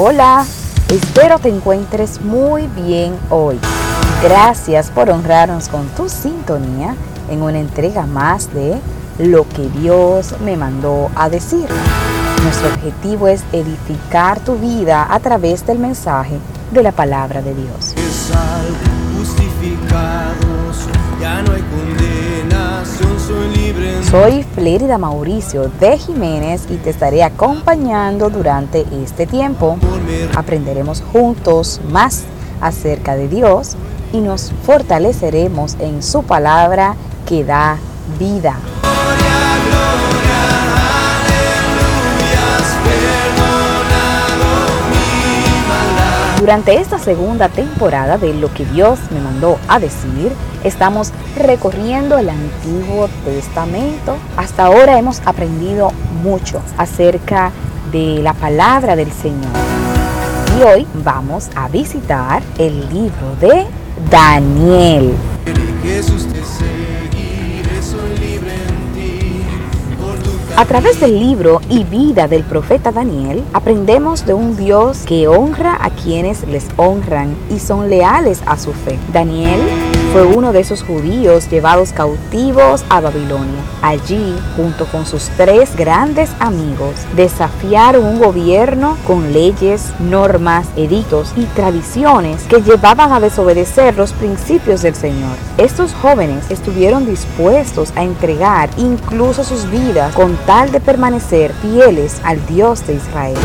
Hola, espero te encuentres muy bien hoy. Gracias por honrarnos con tu sintonía en una entrega más de Lo que Dios me mandó a decir. Nuestro objetivo es edificar tu vida a través del mensaje de la palabra de Dios. ya no. Soy Flérida Mauricio de Jiménez y te estaré acompañando durante este tiempo. Aprenderemos juntos más acerca de Dios y nos fortaleceremos en su palabra que da vida. Durante esta segunda temporada de Lo que Dios me mandó a decir, estamos recorriendo el Antiguo Testamento. Hasta ahora hemos aprendido mucho acerca de la palabra del Señor. Y hoy vamos a visitar el libro de Daniel. A través del libro y vida del profeta Daniel, aprendemos de un Dios que honra a quienes les honran y son leales a su fe. Daniel fue uno de esos judíos llevados cautivos a Babilonia. Allí, junto con sus tres grandes amigos, desafiaron un gobierno con leyes, normas, edictos y tradiciones que llevaban a desobedecer los principios del Señor. Estos jóvenes estuvieron dispuestos a entregar incluso sus vidas con tal de permanecer fieles al Dios de Israel.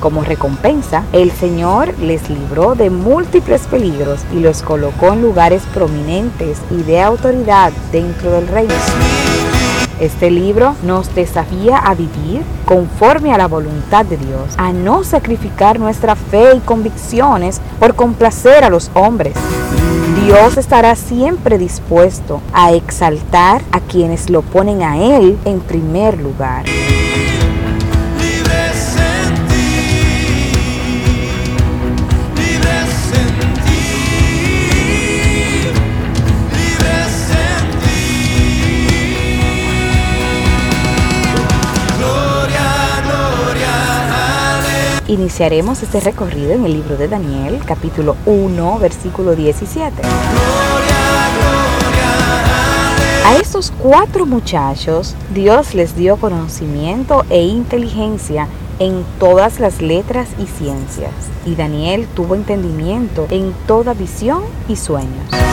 Como recompensa, el Señor les libró de múltiples peligros y los colocó en lugares prominentes y de autoridad dentro del reino. Este libro nos desafía a vivir conforme a la voluntad de Dios, a no sacrificar nuestra fe y convicciones por complacer a los hombres. Dios estará siempre dispuesto a exaltar a quienes lo ponen a Él en primer lugar. Iniciaremos este recorrido en el libro de Daniel, capítulo 1, versículo 17. A estos cuatro muchachos Dios les dio conocimiento e inteligencia en todas las letras y ciencias, y Daniel tuvo entendimiento en toda visión y sueños.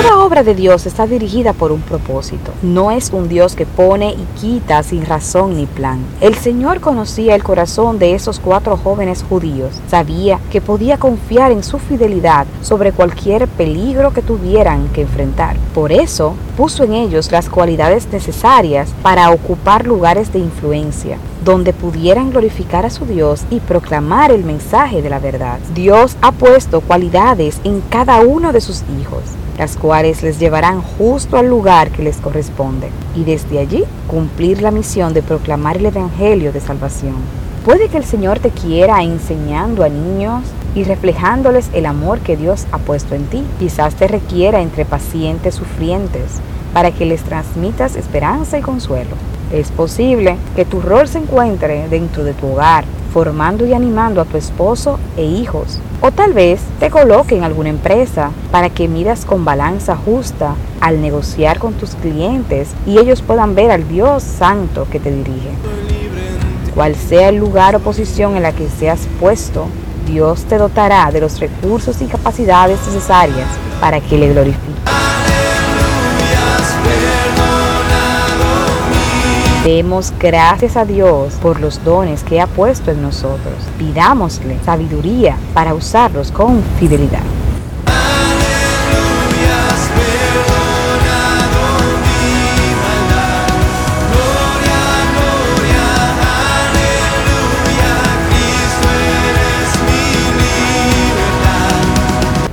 Cada obra de Dios está dirigida por un propósito. No es un Dios que pone y quita sin razón ni plan. El Señor conocía el corazón de esos cuatro jóvenes judíos. Sabía que podía confiar en su fidelidad sobre cualquier peligro que tuvieran que enfrentar. Por eso puso en ellos las cualidades necesarias para ocupar lugares de influencia donde pudieran glorificar a su Dios y proclamar el mensaje de la verdad. Dios ha puesto cualidades en cada uno de sus hijos las cuales les llevarán justo al lugar que les corresponde, y desde allí cumplir la misión de proclamar el Evangelio de salvación. Puede que el Señor te quiera enseñando a niños y reflejándoles el amor que Dios ha puesto en ti. Quizás te requiera entre pacientes sufrientes para que les transmitas esperanza y consuelo. Es posible que tu rol se encuentre dentro de tu hogar, formando y animando a tu esposo e hijos. O tal vez te coloque en alguna empresa para que miras con balanza justa al negociar con tus clientes y ellos puedan ver al Dios Santo que te dirige. Cual sea el lugar o posición en la que seas puesto, Dios te dotará de los recursos y capacidades necesarias para que le glorifique. Demos gracias a Dios por los dones que ha puesto en nosotros. Pidámosle sabiduría para usarlos con fidelidad.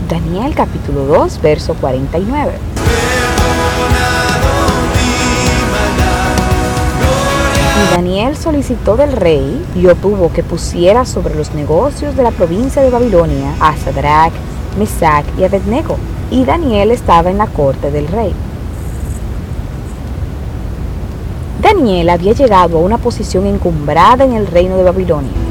Daniel capítulo 2, verso 49. Daniel solicitó del rey y obtuvo que pusiera sobre los negocios de la provincia de Babilonia a Sadrach, Mesach y Abednego, y Daniel estaba en la corte del rey. Daniel había llegado a una posición encumbrada en el reino de Babilonia.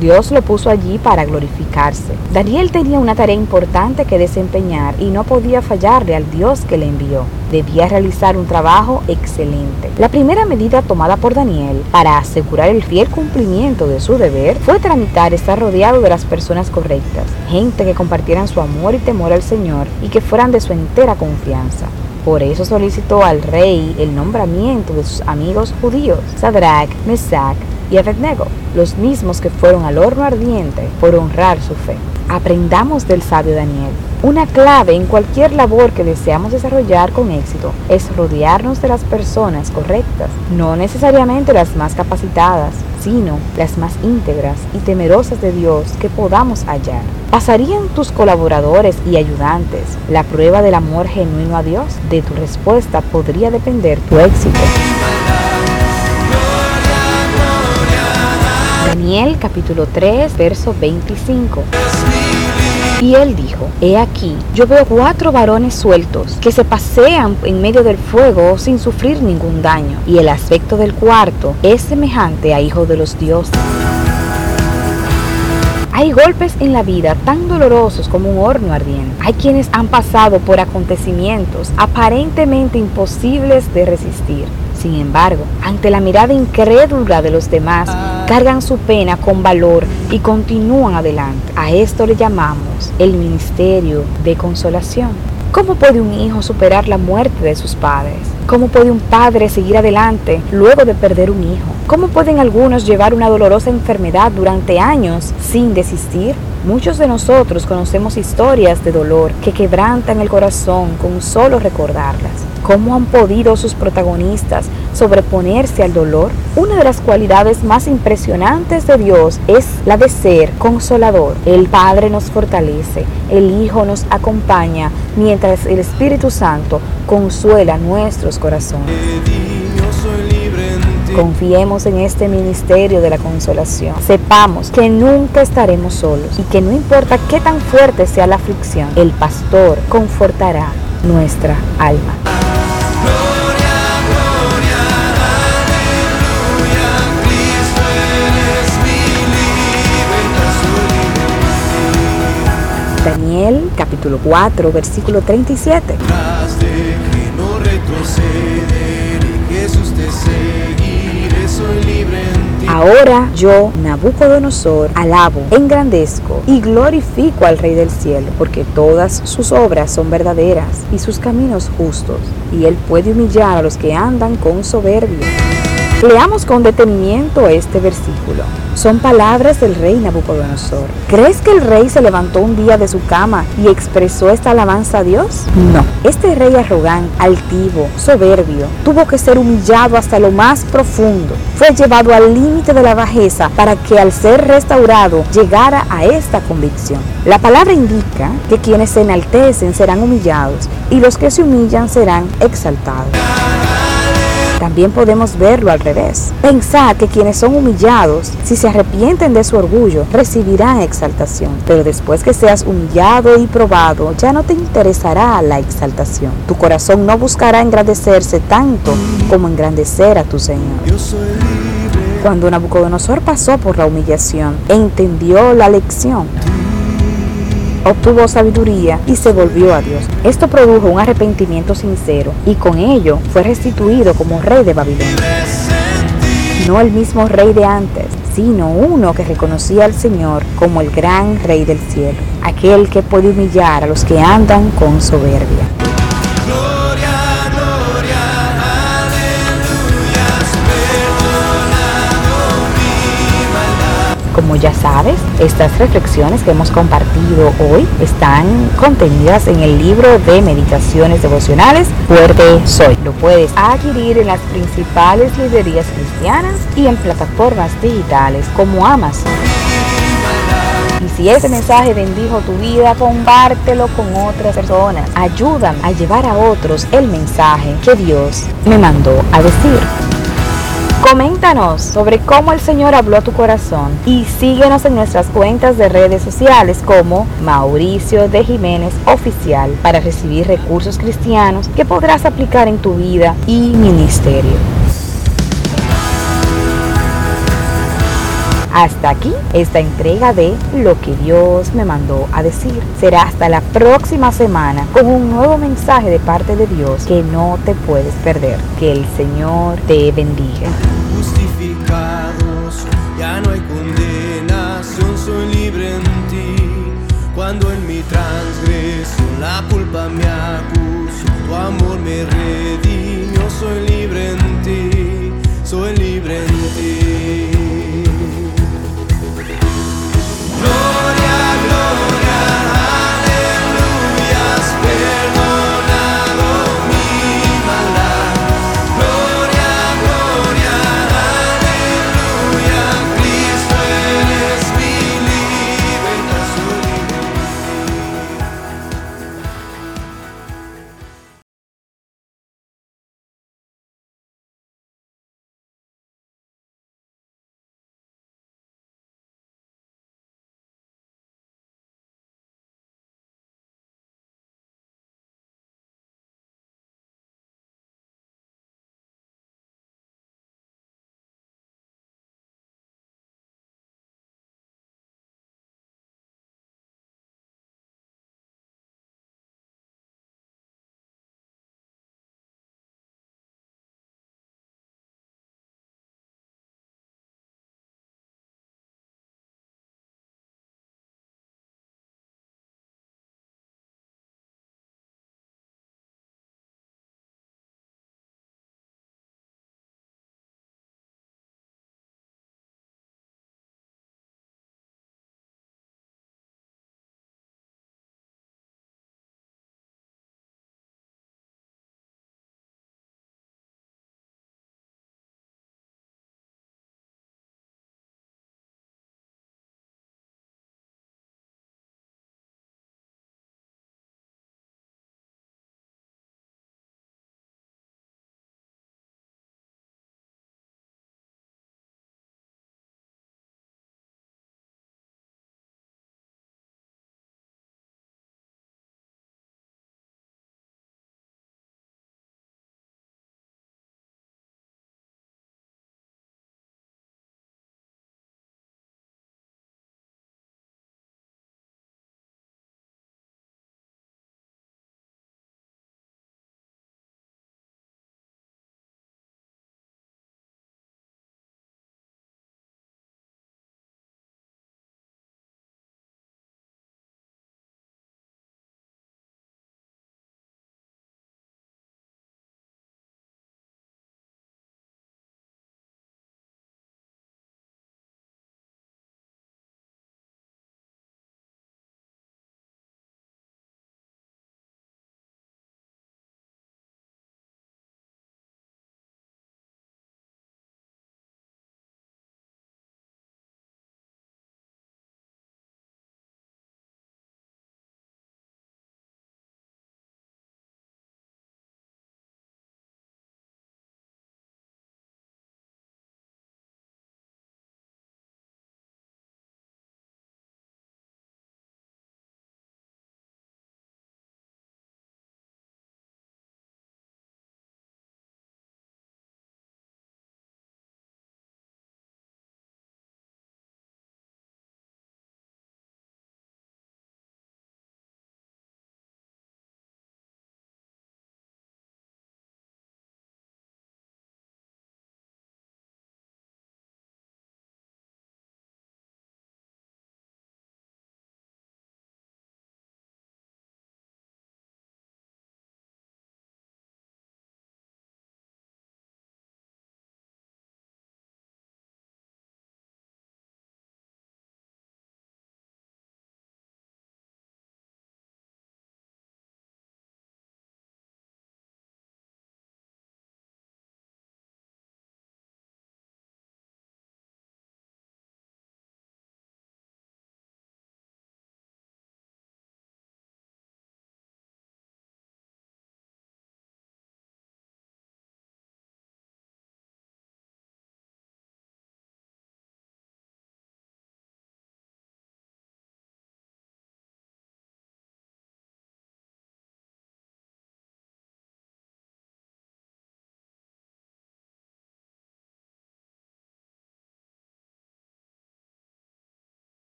Dios lo puso allí para glorificarse. Daniel tenía una tarea importante que desempeñar y no podía fallarle al Dios que le envió. Debía realizar un trabajo excelente. La primera medida tomada por Daniel para asegurar el fiel cumplimiento de su deber fue tramitar estar rodeado de las personas correctas, gente que compartieran su amor y temor al Señor y que fueran de su entera confianza. Por eso solicitó al rey el nombramiento de sus amigos judíos, Sadrach, Mesach y Abednego, los mismos que fueron al horno ardiente por honrar su fe. Aprendamos del sabio Daniel. Una clave en cualquier labor que deseamos desarrollar con éxito es rodearnos de las personas correctas, no necesariamente las más capacitadas, sino las más íntegras y temerosas de Dios que podamos hallar. ¿Pasarían tus colaboradores y ayudantes la prueba del amor genuino a Dios? De tu respuesta podría depender tu éxito. Daniel capítulo 3, verso 25. Y él dijo, He aquí, yo veo cuatro varones sueltos que se pasean en medio del fuego sin sufrir ningún daño, y el aspecto del cuarto es semejante a hijo de los dioses. Hay golpes en la vida tan dolorosos como un horno ardiente. Hay quienes han pasado por acontecimientos aparentemente imposibles de resistir. Sin embargo, ante la mirada incrédula de los demás, cargan su pena con valor y continúan adelante. A esto le llamamos el ministerio de consolación. ¿Cómo puede un hijo superar la muerte de sus padres? ¿Cómo puede un padre seguir adelante luego de perder un hijo? ¿Cómo pueden algunos llevar una dolorosa enfermedad durante años sin desistir? Muchos de nosotros conocemos historias de dolor que quebrantan el corazón con solo recordarlas. ¿Cómo han podido sus protagonistas sobreponerse al dolor? Una de las cualidades más impresionantes de Dios es la de ser consolador. El Padre nos fortalece, el Hijo nos acompaña, mientras el Espíritu Santo consuela nuestros corazones. Confiemos en este ministerio de la consolación. Sepamos que nunca estaremos solos y que no importa qué tan fuerte sea la aflicción, el pastor confortará nuestra alma. Daniel capítulo 4 versículo 37. Ahora yo, Nabucodonosor, alabo, engrandezco y glorifico al Rey del cielo, porque todas sus obras son verdaderas y sus caminos justos, y él puede humillar a los que andan con soberbia. Leamos con detenimiento este versículo. Son palabras del rey Nabucodonosor. ¿Crees que el rey se levantó un día de su cama y expresó esta alabanza a Dios? No. Este rey arrogante, altivo, soberbio, tuvo que ser humillado hasta lo más profundo. Fue llevado al límite de la bajeza para que al ser restaurado llegara a esta convicción. La palabra indica que quienes se enaltecen serán humillados y los que se humillan serán exaltados. También podemos verlo al revés. Pensar que quienes son humillados, si se arrepienten de su orgullo, recibirán exaltación. Pero después que seas humillado y probado, ya no te interesará la exaltación. Tu corazón no buscará engrandecerse tanto como engrandecer a tu Señor. Cuando Nabucodonosor pasó por la humillación, entendió la lección obtuvo sabiduría y se volvió a Dios. Esto produjo un arrepentimiento sincero y con ello fue restituido como rey de Babilonia. No el mismo rey de antes, sino uno que reconocía al Señor como el gran rey del cielo, aquel que puede humillar a los que andan con soberbia. Como ya sabes, estas reflexiones que hemos compartido hoy están contenidas en el libro de meditaciones devocionales Fuerte Soy. Lo puedes adquirir en las principales librerías cristianas y en plataformas digitales como Amazon. Y si ese mensaje bendijo tu vida, compártelo con otras personas. Ayúdame a llevar a otros el mensaje que Dios me mandó a decir. Coméntanos sobre cómo el Señor habló a tu corazón y síguenos en nuestras cuentas de redes sociales como Mauricio de Jiménez Oficial para recibir recursos cristianos que podrás aplicar en tu vida y ministerio. Hasta aquí esta entrega de Lo que Dios me mandó a decir. Será hasta la próxima semana con un nuevo mensaje de parte de Dios que no te puedes perder. Que el Señor te bendiga.